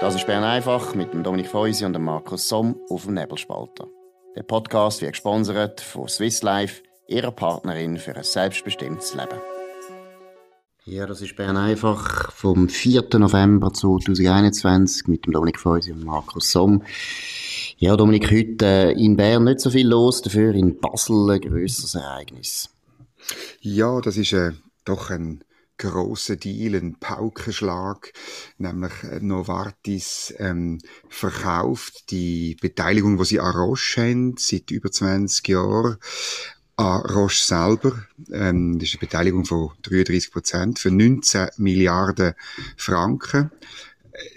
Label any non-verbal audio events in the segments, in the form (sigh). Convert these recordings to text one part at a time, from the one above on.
Das ist Bern einfach mit dem Dominik Feusi und dem Markus Somm auf dem Nebelspalter. Der Podcast wird gesponsert von Swiss Life, ihrer Partnerin für ein selbstbestimmtes Leben. Ja, das ist Bern einfach vom 4. November 2021 mit dem Dominik Feusi und Markus Somm. Ja, Dominik, heute in Bern nicht so viel los, dafür in Basel ein grösseres Ereignis. Ja, das ist äh, doch ein großer Deal, ein Paukenschlag, nämlich äh, Novartis ähm, verkauft die Beteiligung, die sie an Roche haben, seit über 20 Jahren, an Roche selber. Ähm, das ist eine Beteiligung von 33 Prozent für 19 Milliarden Franken.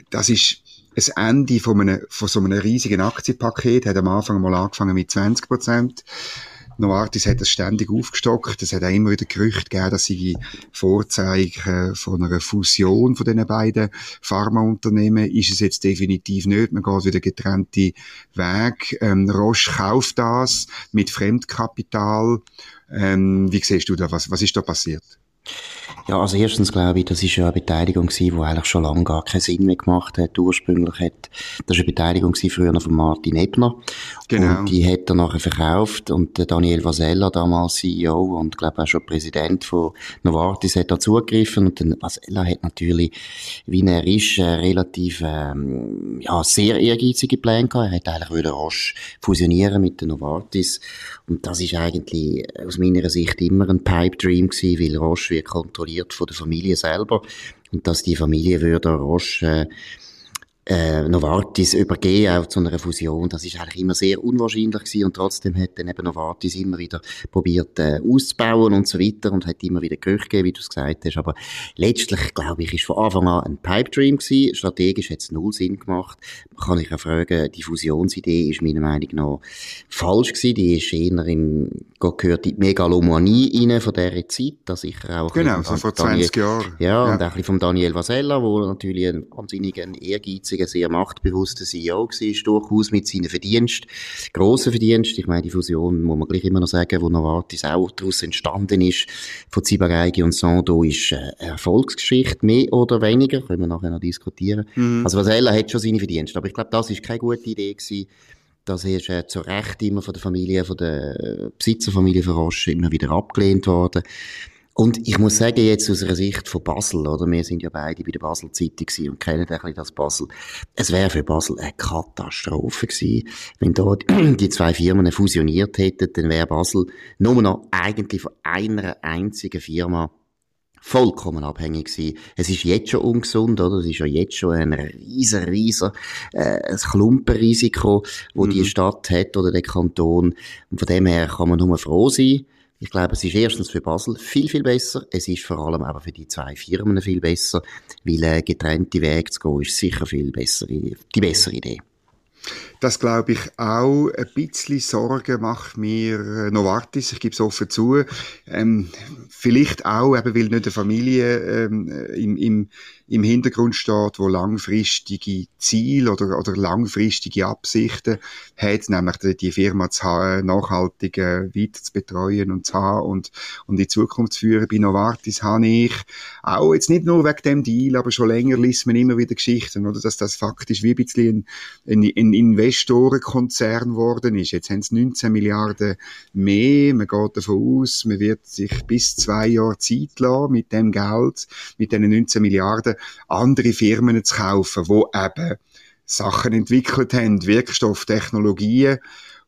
Das ist das Ende von, einem, von so einem riesigen Aktienpaket. Hat am Anfang mal angefangen mit 20 Prozent. Novartis hat das ständig aufgestockt. Es hat auch immer wieder Gerüchte gegeben, dass sie Vorzeichen von einer Fusion von diesen beiden Pharmaunternehmen ist es jetzt definitiv nicht. Man geht wieder getrennte Weg. Ähm, Roche kauft das mit Fremdkapital. Ähm, wie siehst du da? Was, was ist da passiert? Ja, also erstens glaube ich, das ist ja eine Beteiligung gewesen, die eigentlich schon lange gar keinen Sinn mehr gemacht hat. Ursprünglich hat, das war eine Beteiligung gewesen, früher noch von Martin Ebner. Genau. Und die hat er nachher verkauft und Daniel Vasella, damals CEO und glaube auch schon Präsident von Novartis, hat da zugegriffen und Vasella hat natürlich, wie er ist, äh, relativ, ähm, ja, sehr ehrgeizige Pläne gehabt. Er hat eigentlich wieder rasch fusionieren mit der Novartis und das ist eigentlich aus meiner Sicht immer ein Pipe Dream gewesen, weil Roche wird kontrolliert von der Familie selber. Und dass die Familie würde Roche äh, äh, Novartis übergehen, auch zu einer Fusion. Das ist eigentlich immer sehr unwahrscheinlich gewesen und trotzdem hat dann eben Novartis immer wieder probiert äh, auszubauen und so weiter und hat immer wieder Gerüchte gegeben, wie du es gesagt hast. Aber letztlich, glaube ich, ist von Anfang an ein Pipe Dream gewesen. Strategisch hat es null Sinn gemacht. Man kann sich auch fragen, die Fusionsidee ist meiner Meinung nach falsch gewesen. Die ist eher in, gehört in die Megalomanie rein von dieser Zeit. Da sicher auch genau, so vor 20 Daniel, Jahren. Ja, ja, und auch ein bisschen von Daniel Vasella, wo natürlich ein wahnsinnig ein ein sehr machtbewusster CEO war, durchaus mit seinen Verdiensten, grossen Verdiensten. Ich meine, die Fusion, muss man gleich immer noch sagen, wo Novartis auch daraus entstanden ist, von Zibageigi und Sando, ist eine Erfolgsgeschichte, mehr oder weniger, können wir nachher noch diskutieren. Mhm. Also Vasella hat schon seine Verdienste, aber ich glaube, das ist keine gute Idee gewesen. Das ist äh, zu Recht immer von der Familie, von der äh, Besitzerfamilie von Roche immer wieder abgelehnt worden. Und ich muss sagen, jetzt aus einer Sicht von Basel, oder? Wir sind ja beide bei der Basel Zeitung und kennen ein bisschen das Basel. Es wäre für Basel eine Katastrophe gewesen, wenn da (clears throat) die zwei Firmen fusioniert hätten, dann wäre Basel nur noch eigentlich von einer einzigen Firma vollkommen abhängig gewesen. Es ist jetzt schon ungesund, oder? Es ist ja jetzt schon ein riesen, riesen, äh, ein Klumpenrisiko, wo mhm. die Stadt hat oder der Kanton. Und von dem her kann man nur froh sein, ich glaube, es ist erstens für Basel viel, viel besser. Es ist vor allem aber für die zwei Firmen viel besser, weil äh, getrennte Wege zu gehen ist sicher viel besser, die bessere Idee. Das glaube ich auch. Ein bisschen Sorgen macht mir äh, Novartis, ich gebe es offen zu. Ähm, vielleicht auch, eben, weil nicht eine Familie ähm, im, im, im Hintergrund steht, wo langfristige Ziele oder, oder langfristige Absichten hat, nämlich die, Firma zu haben, nachhaltig äh, weiter zu betreuen und zu haben und, und in Zukunft zu führen. Bei Novartis habe ich auch jetzt nicht nur wegen dem Deal, aber schon länger liest man immer wieder Geschichten, oder, dass das faktisch wie ein bisschen ein, ein, ein Investorenkonzern geworden ist. Jetzt haben es 19 Milliarden mehr. Man geht davon aus, man wird sich bis zwei Jahre Zeit lassen mit dem Geld, mit diesen 19 Milliarden, andere Firmen zu kaufen, wo eben Sachen entwickelt haben, Wirkstofftechnologien,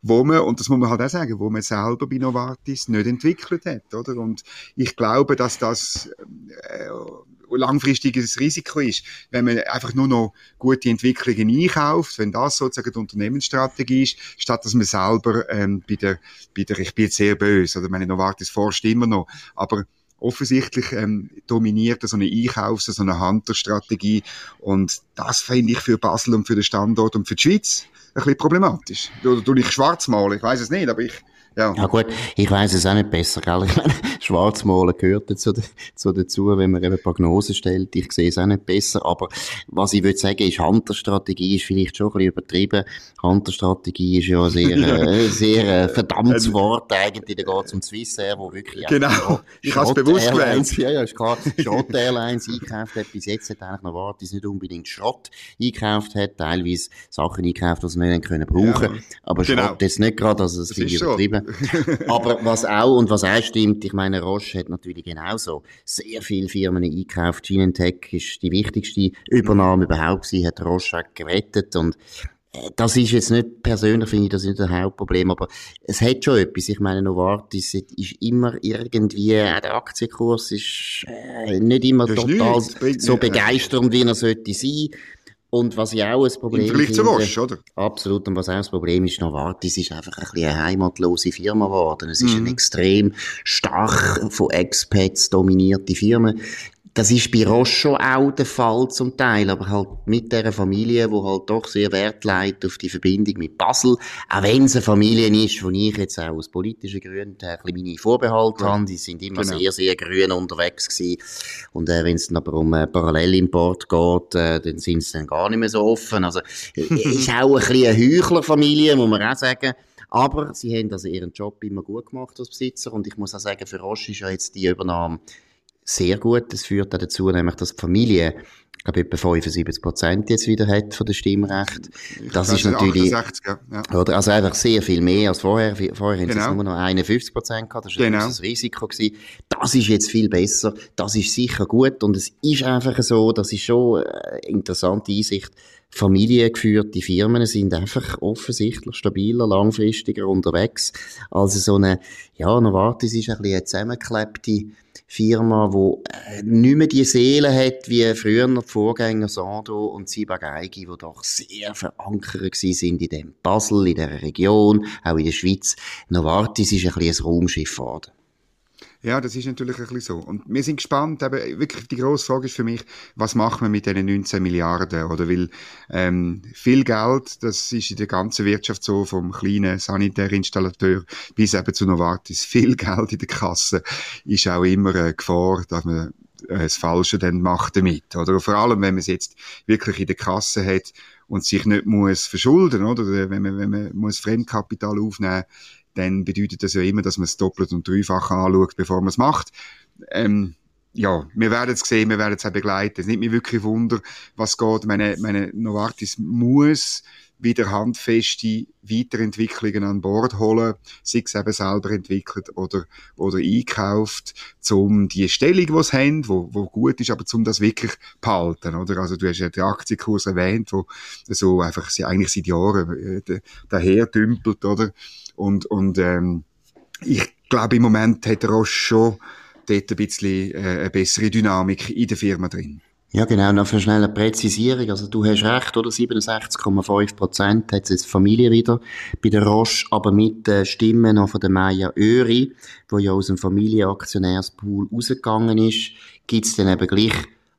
wo man, und das muss man halt auch sagen, wo man selber bei Novartis nicht entwickelt hat, oder? Und ich glaube, dass das äh, langfristiges Risiko ist, wenn man einfach nur noch gute Entwicklungen einkauft, wenn das sozusagen die Unternehmensstrategie ist, statt dass man selber ähm, bei der, bei der, ich bin jetzt sehr böse, oder meine Novartis forscht immer noch, aber offensichtlich ähm, dominiert so eine Einkaufs-, so eine Hunter-Strategie und das finde ich für Basel und für den Standort und für die Schweiz ein bisschen problematisch. Oder du ich schwarz malen, ich weiß es nicht, aber ich ja. ja gut, ich weiß es auch nicht besser, gell? Ich meine, Schwarzmalen gehört dazu, dazu, dazu, wenn man eben Prognosen stellt. Ich sehe es auch nicht besser. Aber was ich würde sagen, ist, Hunter-Strategie ist vielleicht schon ein bisschen übertrieben. Hunter-Strategie ist ja sehr, äh, (laughs) sehr äh, verdammtes Wort eigentlich. Da geht es um Swissair, wo wirklich Genau, ich habe es bewusst gewählt. Ja, ja, ist klar. (laughs) Schrott Airlines eingekauft hat. Bis jetzt hat eigentlich noch Novartis nicht unbedingt Schrott eingekauft hat. Teilweise Sachen eingekauft, die sie nicht können brauchen. Ja, aber genau. Schrott ist nicht gerade, also das, das finde ich übertrieben. (laughs) aber was auch, und was auch stimmt, ich meine, Roche hat natürlich genauso sehr viele Firmen eingekauft. Genentech ist die wichtigste Übernahme überhaupt sie hat Roche gerettet und das ist jetzt nicht, persönlich finde ich das nicht das Hauptproblem, aber es hat schon etwas. Ich meine, Novartis ist immer irgendwie, der Aktienkurs ist äh, nicht immer total so begeisternd, wie er sollte sein. Und was ja auch ein Problem ist. Vielleicht zu Roche, oder? Absolut. Und was auch ein Problem ist, Novartis ist einfach ein bisschen eine heimatlose Firma geworden. Es ist mhm. eine extrem stark von Expats dominierte Firma. Das ist bei Roche schon auch der Fall zum Teil, aber halt mit der Familie, wo halt doch sehr Wert legt auf die Verbindung mit Basel. Auch wenn es eine Familie ist, wo ich jetzt auch aus politischen Gründen ein bisschen meine Vorbehalte ja. habe. Die sind immer genau. sehr, sehr grün unterwegs gewesen. Und äh, wenn es dann aber um äh, Parallelimport geht, äh, dann sind sie dann gar nicht mehr so offen. Also äh, (laughs) ist auch ein bisschen eine Heuchlerfamilie, muss man auch sagen. Aber sie haben also ihren Job immer gut gemacht als Besitzer und ich muss auch sagen, für Roche ist ja jetzt die Übernahme sehr gut. Das führt auch dazu, nämlich, dass die Familie, ich glaube, etwa 75 Prozent jetzt wieder hat von der Stimmrecht. Das ist natürlich, 68, ja. oder, also einfach sehr viel mehr als vorher. Vorher genau. haben sie nur noch 51 Prozent gehabt. Das war genau. das Risiko gewesen. Das ist jetzt viel besser. Das ist sicher gut. Und es ist einfach so, das ist schon eine interessante Einsicht. Familiengeführte Firmen sind einfach offensichtlich stabiler, langfristiger unterwegs. Also so eine, ja, Novartis ist ein bisschen eine zusammengeklebte Firma, die äh, nicht mehr die Seele hat wie früher die Vorgänger Sando und Ciba-Geigy, die doch sehr verankert sind in dem Basel, in der Region, auch in der Schweiz. Novartis ist ein bisschen ein Raumschiff geworden. Ja, das ist natürlich ein bisschen so. Und wir sind gespannt, eben, wirklich die grosse Frage ist für mich, was machen wir mit diesen 19 Milliarden? Oder weil ähm, viel Geld, das ist in der ganzen Wirtschaft so, vom kleinen Sanitärinstallateur bis eben zu Novartis, viel Geld in der Kasse ist auch immer eine Gefahr, dass man äh, das Falsche dann macht damit. Oder vor allem, wenn man es jetzt wirklich in der Kasse hat und sich nicht muss verschulden, oder wenn man, wenn man muss Fremdkapital aufnehmen dann bedeutet das ja immer, dass man es doppelt und dreifach anschaut, bevor man es macht. Ähm, ja, wir werden es sehen, wir werden es auch begleiten. Es nimmt mich wirklich Wunder, was geht. Meine, meine Novartis muss wieder handfeste Weiterentwicklungen an Bord holen, sei es eben selber entwickelt oder, oder einkauft, um die Stellung, die sie haben, wo, wo gut ist, aber um das wirklich behalten, oder? Also du hast ja den Aktienkurs erwähnt, wo so einfach eigentlich seit Jahren äh, daher dümpelt, oder? Und, und ähm, ich glaube, im Moment hat Roche schon dort ein bisschen äh, eine bessere Dynamik in der Firma drin. Ja, genau, noch für schnelle Präzisierung. Also du hast recht, oder? 67,5 Prozent hat jetzt Familie wieder bei der Roche, aber mit den Stimmen noch von der Maya Öri, wo ja aus dem Familienaktionärspool rausgegangen ist, gibt's dann eben gleich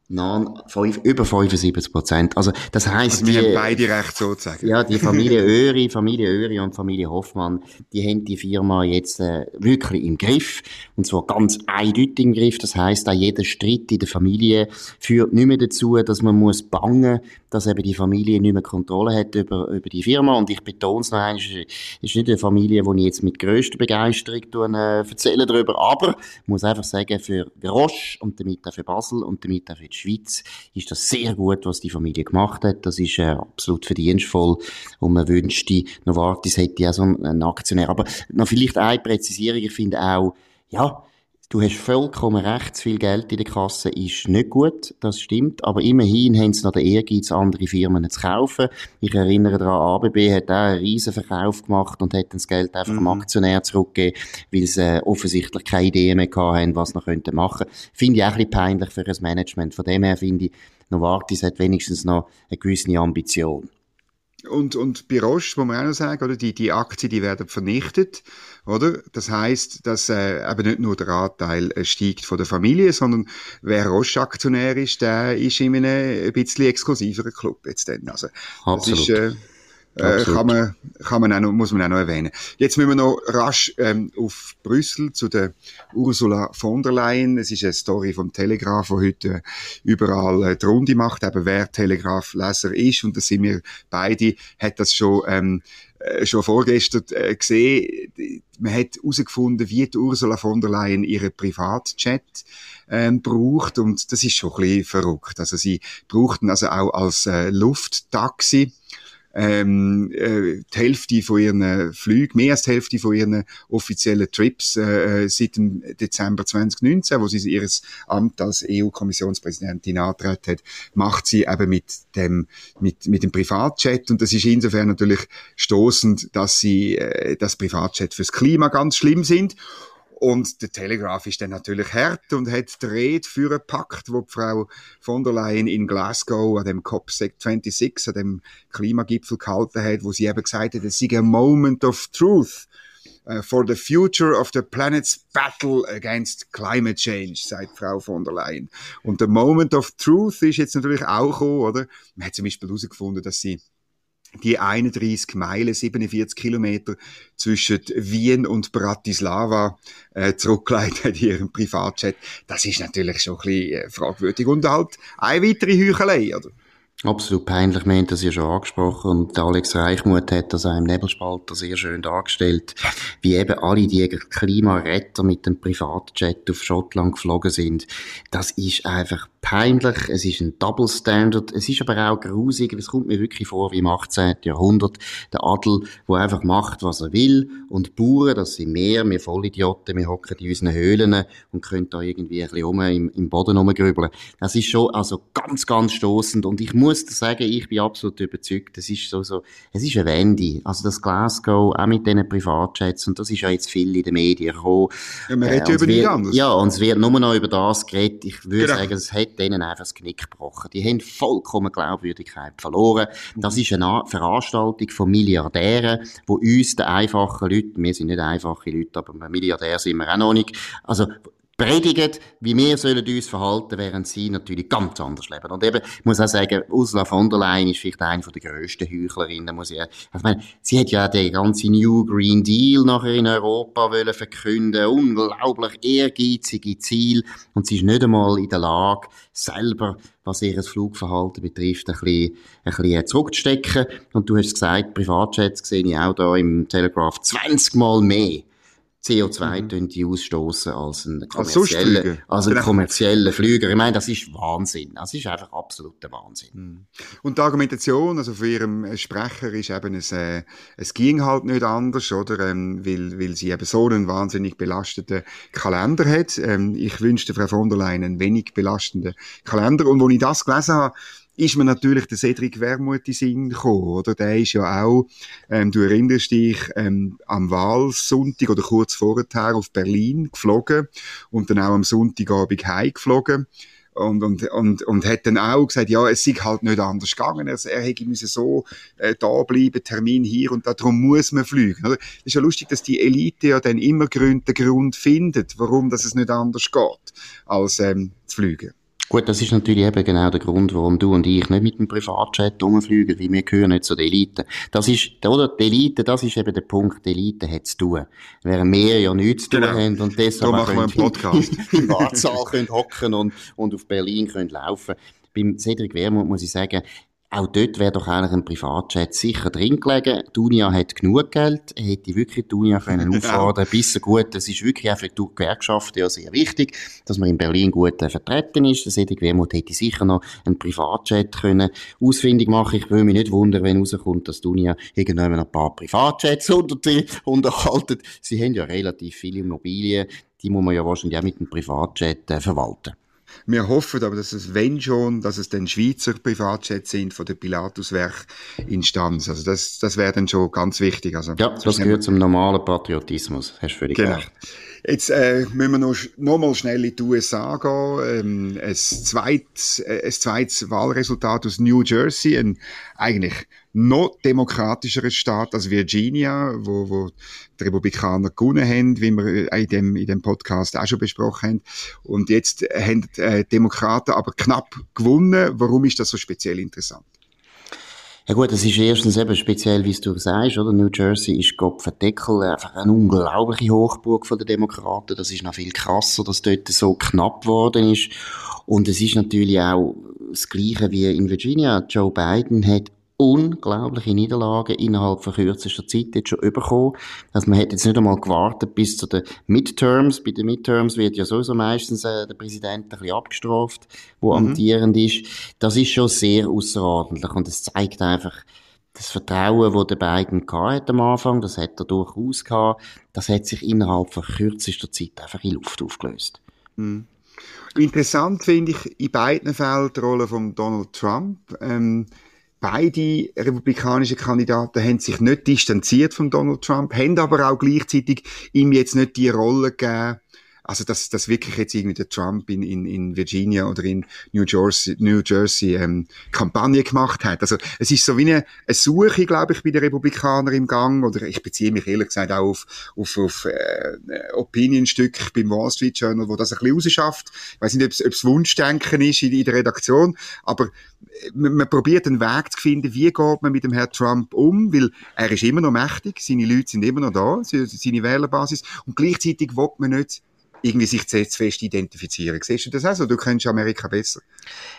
Nein, fünf, über 75 Prozent. Also, das heisst, also wir die, haben beide recht sozusagen. Ja, die Familie (laughs) Öri, Familie Öri und Familie Hoffmann, die haben die Firma jetzt äh, wirklich im Griff. Und zwar ganz eindeutig im Griff. Das heisst, auch jeder Streit in der Familie führt nicht mehr dazu, dass man muss bangen, dass eben die Familie nicht mehr Kontrolle hat über, über die Firma. Und ich betone es noch einmal, es ist nicht eine Familie, die ich jetzt mit grösster Begeisterung tun, äh, erzähle darüber. Aber, ich muss einfach sagen, für Roche und damit auch für Basel und damit auch für die Schweiz ist das sehr gut, was die Familie gemacht hat. Das ist äh, absolut verdienstvoll und man wünschte, Novartis hätte ja so einen Aktionär. Aber noch vielleicht eine Präzisierung, ich finde auch, ja, Du hast vollkommen recht, zu viel Geld in der Kasse ist nicht gut, das stimmt, aber immerhin haben sie noch den Ehrgeiz, andere Firmen zu kaufen. Ich erinnere daran, ABB hat auch einen riesen Verkauf gemacht und hat das Geld einfach mhm. dem Aktionär zurückgegeben, weil sie äh, offensichtlich keine Idee mehr haben, was sie noch machen könnten. Finde ich auch ein bisschen peinlich für das Management. Von dem her finde ich, Novartis hat wenigstens noch eine gewisse Ambition. Und, und bei Roche, muss man auch noch sagen, oder, die, die Aktien, die werden vernichtet, oder? Das heißt, dass äh, eben nicht nur der Anteil äh, steigt von der Familie, sondern wer Roche-Aktionär ist, der ist in einem ein bisschen exklusiveren Club jetzt dann. Also, Absolut. Ist, äh, Äh, kann man, kann man auch noch, muss man auch noch erwähnen. Jetzt müssen wir noch rasch ähm, auf Brüssel zu der Ursula von der Leyen. Es ist eine Story vom Telegraph, die heute überall äh, die Runde macht, eben wer Telegraph-Leser ist. Und da sind wir beide, hat das schon ähm, äh, schon vorgestern äh, gesehen. Man hat herausgefunden, wie die Ursula von der Leyen ihren Privatchat ähm, braucht und das ist schon ein bisschen verrückt. Also sie brauchten also auch als äh, Lufttaxi ähm, äh, die Hälfte von ihren Flügen, mehr als die Hälfte von ihren offiziellen Trips äh, äh seit dem Dezember 2019, wo sie ihr Amt als EU-Kommissionspräsidentin antreten hat, macht sie eben mit dem, mit, mit dem Privatjet. Und das ist insofern natürlich stoßend, dass sie äh, das Privatjet fürs Klima ganz schlimm sind und der Telegraph ist dann natürlich hart und hat die Rede für einen Pakt, wo die Frau von der Leyen in Glasgow an dem COP26, an dem Klimagipfel gehalten hat, wo sie eben gesagt hat, es sei ein Moment of truth uh, for the future of the planet's battle against climate change, sagt Frau von der Leyen. Und der Moment of truth ist jetzt natürlich auch gekommen, oder? Man hat zum Beispiel herausgefunden, dass sie die 31 Meilen, 47 Kilometer zwischen Wien und Bratislava äh, zurückgelegt hat in ihrem Privatjet. Das ist natürlich schon ein bisschen äh, fragwürdig. Und halt eine weitere Heuchelei, oder? Absolut peinlich, wir haben das ja schon angesprochen und Alex Reichmuth hat das auch im Nebelspalter sehr schön dargestellt, wie eben alle die Klimaretter mit dem Privatjet auf Schottland geflogen sind. Das ist einfach peinlich, es ist ein Double Standard, es ist aber auch grusig, es kommt mir wirklich vor wie im 18. Jahrhundert, der Adel, wo einfach macht, was er will und die Bauern, das sind mehr, wir Vollidioten, wir hocken in unseren Höhlen und können da irgendwie ein bisschen um, im, im Boden rumgrübeln. Das ist schon also ganz, ganz stoßend und ich muss sagen, ich bin absolut überzeugt, es ist so, so, es ist eine Wende. Also das Glasgow, auch mit diesen Privatjets, und das ist ja jetzt viel in den Medien gekommen. Ja, man redet äh, über nichts anderes. Ja, und es wird nur noch über das geredet. Ich würde genau. sagen, es hat denen einfach das Knick gebrochen. Die haben vollkommen Glaubwürdigkeit verloren. Das mhm. ist eine Veranstaltung von Milliardären, wo uns, den einfachen Leuten, wir sind nicht einfache Leute, aber Milliardär sind wir auch noch nicht, also predigen, wie wir sollen uns verhalten, während sie natürlich ganz anders leben. Und eben, ich muss auch sagen, Ursula von der Leyen ist vielleicht eine der grössten Heuchlerinnen, muss ich, also ich meine, sie hat ja den ganzen New Green Deal nachher in Europa wollen verkünden, unglaublich ehrgeizige Ziel, und sie ist nicht einmal in der Lage, selber, was ihr Flugverhalten betrifft, ein bisschen, ein bisschen zurückzustecken. Und du hast gesagt, Privatjets sehe ich auch da im Telegraph 20 Mal mehr CO2 mhm. die ausstoßen als ein kommerzieller, als, ein genau. kommerzieller Flüger. Ich meine, das ist Wahnsinn. Das ist einfach absoluter Wahnsinn. Mhm. Und die Argumentation, also für ihrem Sprecher ist eben, es, äh, es ging halt nicht anders, oder? Ähm, weil, weil sie eben so einen wahnsinnig belasteten Kalender hat. Ähm, ich wünschte Frau von der Leyen einen wenig belastenden Kalender. Und wo ich das gelesen habe, ist mir natürlich der Cedric Wermuth in Sinn gekommen, oder? Der ist ja auch, ähm, du erinnerst dich, ähm, am Wahlsonntag oder kurz vorher auf Berlin geflogen und dann auch am Sonntagabend heimgeflogen. Und, und, und, und hat dann auch gesagt, ja, es sei halt nicht anders gegangen. Er, er hätte müssen so äh, da bleiben, Termin hier und da, darum muss man fliegen. Oder? Es ist ja lustig, dass die Elite ja dann immer Grund, den Grund findet, warum das es nicht anders geht, als ähm, zu fliegen. Gut, das ist natürlich eben genau der Grund, warum du und ich nicht mit dem Privatjet rumfliegen, weil wir gehören nicht zu der Elite. Das ist, oder? Die Elite, das ist eben der Punkt, die Elite hat zu tun. Während wir ja nichts zu tun genau. haben und deshalb machen wir einen Podcast. (laughs) im Wartsaal können hocken und, und auf Berlin können laufen. Beim Cedric Wermuth muss ich sagen, auch dort wäre doch eigentlich ein Privatjet sicher drin gelegen. Die Unia hat genug Geld, hätte wirklich die Unia können (laughs) auffordern, bisschen gut. Das ist wirklich auch für die Gewerkschaften ja sehr wichtig, dass man in Berlin gut äh, vertreten ist. Das hätte Wermut hätte sicher noch einen Privatjet können ausfindig machen. Ich würde mich nicht wundern, wenn rauskommt, dass die Unia irgendwann ein paar Privatjets (laughs) unterhalten. Sie haben ja relativ viele Immobilien, die muss man ja wahrscheinlich auch mit einem Privatjet äh, verwalten. Wir hoffen aber, dass es, wenn schon, dass es dann Schweizer Privatjets sind von der Pilatuswerk-Instanz. Also das, das wäre dann schon ganz wichtig. Also, ja, das gehört zum normalen Patriotismus. Hast du völlig genau. recht. Jetzt äh, müssen wir noch, noch mal schnell in die USA gehen. Ähm, ein, zweites, äh, ein zweites Wahlresultat aus New Jersey, ein eigentlich noch demokratischerer Staat als Virginia, wo, wo die Republikaner gewonnen haben, wie wir in dem, in dem Podcast auch schon besprochen haben. Und jetzt haben die äh, Demokraten aber knapp gewonnen. Warum ist das so speziell interessant? Ja gut, das ist erstens eben speziell, wie du sagst, oder? New Jersey ist Gott verdeckel einfach eine unglaubliche Hochburg von der Demokraten. Das ist noch viel krasser, dass dort so knapp geworden ist. Und es ist natürlich auch das Gleiche wie in Virginia. Joe Biden hat unglaubliche Niederlagen innerhalb von kürzester Zeit jetzt schon bekommen. Also man hat jetzt nicht einmal gewartet bis zu den Midterms. Bei den Midterms wird ja sowieso meistens äh, der Präsident ein bisschen abgestraft, wo mhm. amtierend ist. Das ist schon sehr außerordentlich und es zeigt einfach, das Vertrauen, das der Biden hat am Anfang, das hat er durchaus gehabt, das hat sich innerhalb von kürzester Zeit einfach in Luft aufgelöst. Mhm. Interessant finde ich in beiden Fällen die Rolle von Donald Trump. Ähm, beide republikanischen Kandidaten haben sich nicht distanziert von Donald Trump, haben aber auch gleichzeitig ihm jetzt nicht die Rolle gegeben, also, dass, dass wirklich jetzt irgendwie der Trump in, in, in Virginia oder in New Jersey, New Jersey ähm, Kampagne gemacht hat. Also, es ist so wie eine, eine Suche, glaube ich, bei den Republikanern im Gang. Oder ich beziehe mich ehrlich gesagt auch auf, auf, auf äh, Opinion-Stück beim Wall Street Journal, wo das ein bisschen rausschafft. Ich weiß nicht, ob es Wunschdenken ist in, in der Redaktion, aber man, man probiert einen Weg zu finden, wie geht man mit dem Herrn Trump um, weil er ist immer noch mächtig, seine Leute sind immer noch da, seine Wählerbasis, und gleichzeitig will man nicht irgendwie sich zu fest identifizieren. Siehst du das auch so? Du kennst Amerika besser.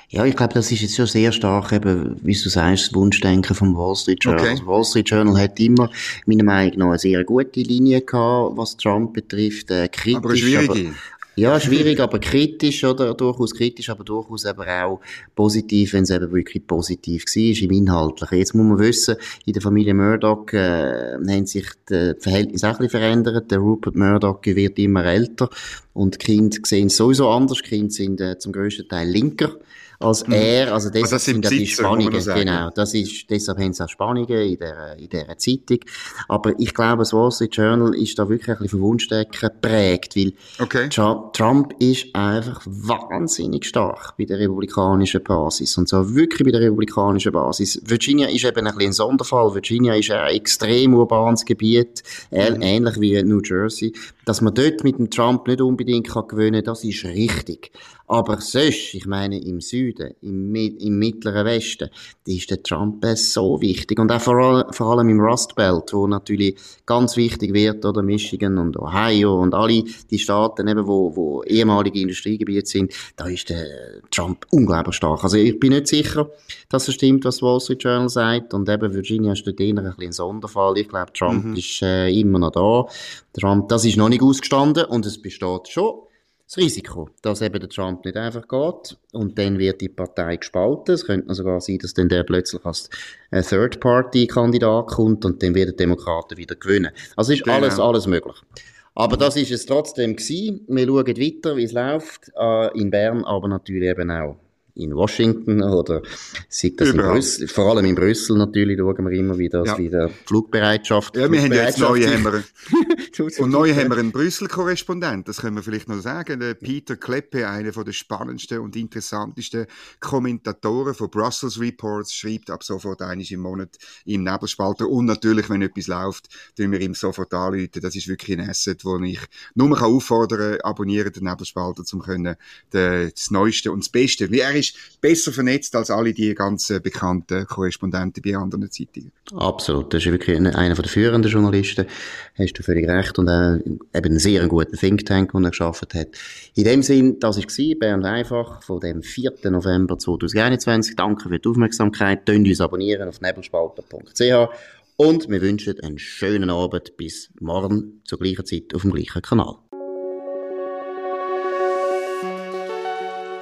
Ja, ich glaube, das ist jetzt schon sehr stark eben, wie du sagst, das Wunschdenken vom Wall Street Journal. Okay. Das Wall Street Journal hat immer, meiner Meinung nach, eine sehr gute Linie gehabt, was Trump betrifft, äh, kritisch. Aber schwierige. Ja, schwierig, aber kritisch, oder? Durchaus kritisch, aber durchaus eben auch positiv, wenn es eben wirklich positiv war, im Inhaltlichen. Jetzt muss man wissen, in der Familie Murdoch, äh, haben sich die Verhältnisse auch ein bisschen verändert. Der Rupert Murdoch wird immer älter und die Kinder sehen sowieso anders. Die Kinder sind äh, zum grössten Teil linker als mhm. er, also deshalb das sind ja die Spannungen, genau, das ist, deshalb haben sie auch Spannungen in der, in der Zeitung. Aber ich glaube, das Wall Street Journal ist da wirklich ein bisschen von Wunschdecken geprägt, weil okay. Trump ist einfach wahnsinnig stark bei der republikanischen Basis. Und zwar wirklich bei der republikanischen Basis. Virginia ist eben ein bisschen ein Sonderfall. Virginia ist ein extrem urbanes Gebiet, mhm. ähnlich wie New Jersey. Dass man dort mit dem Trump nicht unbedingt kann gewinnen kann, das ist richtig. Aber sonst, ich meine, im Süden, im, im mittleren Westen, da ist der Trump so wichtig. Und auch vor, all, vor allem im Rust Belt, wo natürlich ganz wichtig wird, oder Michigan und Ohio und alle die Staaten eben, wo, wo ehemalige Industriegebiete sind, da ist der Trump unglaublich stark. Also ich bin nicht sicher, dass es stimmt, was Wall Street Journal sagt. Und eben Virginia ist dort eher ein bisschen ein Sonderfall. Ich glaube, Trump mhm. ist äh, immer noch da. Trump, das ist noch nicht ausgestanden und es besteht schon das Risiko, dass eben der Trump nicht einfach geht und dann wird die Partei gespalten. Es könnte sogar sein, dass dann der plötzlich als Third-Party-Kandidat kommt und dann werden die Demokraten wieder gewinnen. Also ist genau. alles, alles möglich. Aber das ist es trotzdem gewesen. Wir schauen weiter, wie es läuft, äh, in Bern, aber natürlich eben auch in Washington oder sieht das Überall. in Brüssel, vor allem in Brüssel natürlich schauen wir immer wieder, ja. wieder Flugbereitschaft. Ja, wir haben jetzt neue (laughs) und neu haben wir einen Brüssel-Korrespondent, das können wir vielleicht noch sagen, der Peter Kleppe, einer von der spannendsten und interessantesten Kommentatoren von Brussels Reports, schreibt ab sofort einiges im Monat im Nebelspalter und natürlich, wenn etwas läuft, tun wir ihm sofort anrufen. Das ist wirklich ein Asset, wo ich nur mal auffordern kann, abonnieren den Nebelspalter, um können das Neueste und das Beste, wie er ist ist besser vernetzt als alle die ganzen bekannten Korrespondenten bei anderen Zeitungen. Absolut. Das ist wirklich einer der führenden Journalisten. Hast du völlig recht. Und äh, eben einen sehr guten Think Tank, den er geschaffen hat. In dem Sinn, das war Bernd Einfach von dem 4. November 2021. Danke für die Aufmerksamkeit. Könnt uns abonnieren auf nebelspalter.ch. Und wir wünschen einen schönen Abend bis morgen zur gleichen Zeit auf dem gleichen Kanal.